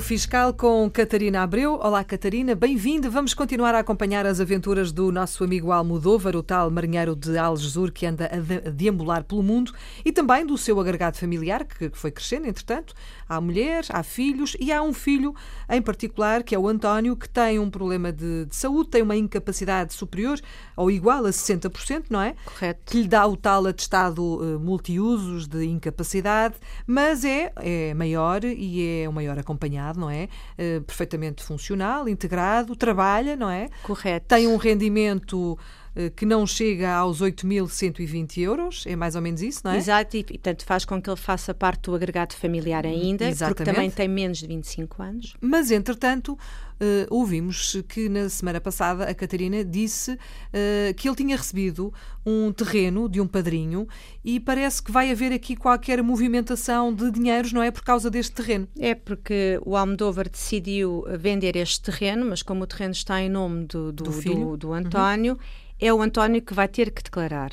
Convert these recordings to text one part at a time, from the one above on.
Fiscal com Catarina Abreu. Olá, Catarina, bem-vinda. Vamos continuar a acompanhar as aventuras do nosso amigo Almodóvar, o tal marinheiro de Algesur que anda a deambular pelo mundo, e também do seu agregado familiar, que foi crescendo, entretanto. Há mulher, há filhos e há um filho em particular, que é o António, que tem um problema de, de saúde, tem uma incapacidade superior ou igual a 60%, não é? Correto. Que lhe dá o tal atestado uh, multiusos de incapacidade, mas é, é maior e é o maior acompanhado, não é? Uh, perfeitamente funcional, integrado, trabalha, não é? Correto. Tem um rendimento que não chega aos 8.120 euros, é mais ou menos isso, não é? Exato, e portanto faz com que ele faça parte do agregado familiar ainda, Exatamente. porque também tem menos de 25 anos. Mas, entretanto, Uh, ouvimos que na semana passada a Catarina disse uh, que ele tinha recebido um terreno de um padrinho e parece que vai haver aqui qualquer movimentação de dinheiros, não é? Por causa deste terreno. É porque o Almodóvar decidiu vender este terreno, mas como o terreno está em nome do, do, do, do, do António. Uhum é o António que vai ter que declarar.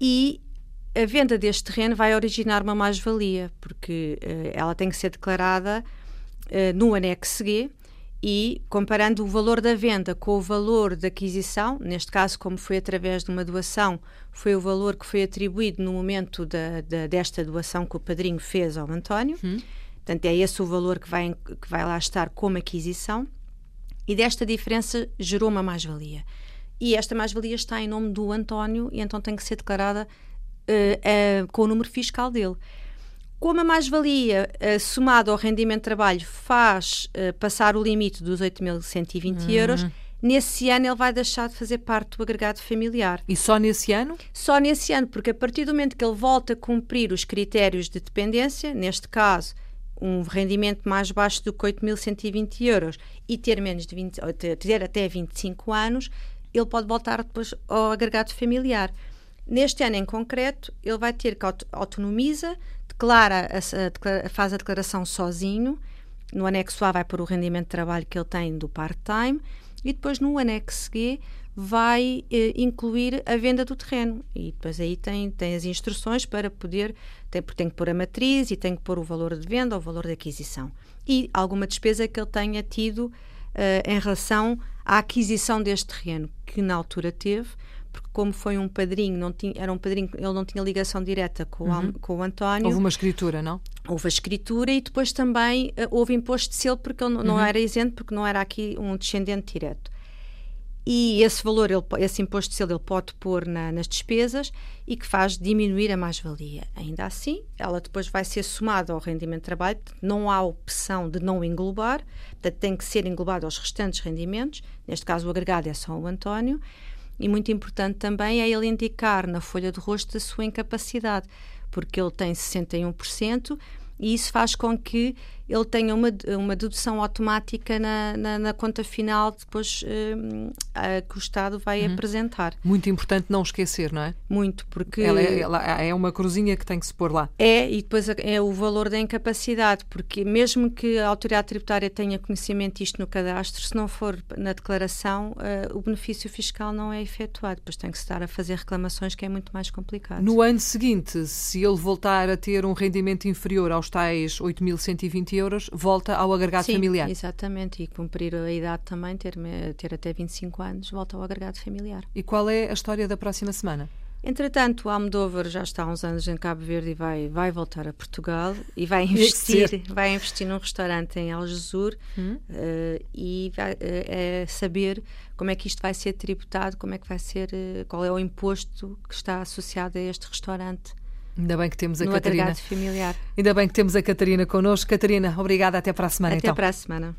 E a venda deste terreno vai originar uma mais-valia, porque uh, ela tem que ser declarada uh, no anexo G e comparando o valor da venda com o valor da aquisição, neste caso, como foi através de uma doação, foi o valor que foi atribuído no momento da, da desta doação que o padrinho fez ao António. Hum. Portanto, é esse o valor que vai, que vai lá estar como aquisição. E desta diferença gerou uma mais-valia e esta mais-valia está em nome do António e então tem que ser declarada uh, uh, com o número fiscal dele. Como a mais-valia uh, somada ao rendimento de trabalho faz passar o limite dos 8.120 uhum. euros, nesse ano ele vai deixar de fazer parte do agregado familiar. E só nesse ano? Só nesse ano, porque a partir do momento que ele volta a cumprir os critérios de dependência, neste caso, um rendimento mais baixo do que 8.120 euros e ter menos de 20, ter até 25 anos, ele pode voltar depois ao agregado familiar. Neste ano em concreto, ele vai ter que autonomiza, declara, a, a, faz a declaração sozinho. No anexo A vai pôr o rendimento de trabalho que ele tem do part-time e depois no anexo G vai eh, incluir a venda do terreno. E depois aí tem, tem as instruções para poder, tem, tem que pôr a matriz e tem que pôr o valor de venda ou o valor de aquisição. E alguma despesa que ele tenha tido uh, em relação à aquisição deste terreno, que na altura teve, porque como foi um padrinho, não tinha, era um padrinho, ele não tinha ligação direta com, uhum. o, com o António. Houve uma escritura, não? Houve a escritura e depois também uh, houve imposto de selo porque ele não, uhum. era isento, porque não era aqui um descendente direto e esse valor, ele, esse imposto de selo, ele pode pôr na, nas despesas e que faz diminuir a mais-valia. Ainda assim, ela depois vai ser somada ao rendimento de trabalho, não há opção de não englobar, portanto, tem que ser englobado aos restantes rendimentos, neste caso o agregado é só o António, e muito importante também é ele indicar na folha de rosto a sua incapacidade, porque ele tem 61%, e isso faz com que ele tenha uma, uma dedução automática na, na, na conta final depois uh, que o Estado vai uhum. apresentar. Muito importante não esquecer, não é? Muito, porque... Ela é, ela é uma cruzinha que tem que se pôr lá. É, e depois é o valor da incapacidade, porque mesmo que a autoridade tributária tenha conhecimento disto no cadastro, se não for na declaração, uh, o benefício fiscal não é efetuado. Depois tem que se estar a fazer reclamações, que é muito mais complicado. No ano seguinte, se ele voltar a ter um rendimento inferior aos tais 8.120 euros, volta ao agregado Sim, familiar. Exatamente, e cumprir a idade também, ter, ter até 25 anos, volta ao agregado familiar. E qual é a história da próxima semana? Entretanto, o Almodóvar já está há uns anos em Cabo Verde e vai, vai voltar a Portugal e vai investir, vai investir num restaurante em Algesur hum? uh, e vai uh, saber como é que isto vai ser tributado, como é que vai ser, uh, qual é o imposto que está associado a este restaurante. Ainda bem que temos a no Catarina. familiar. Ainda bem que temos a Catarina connosco. Catarina, obrigada. Até para a semana. Até então. para a semana.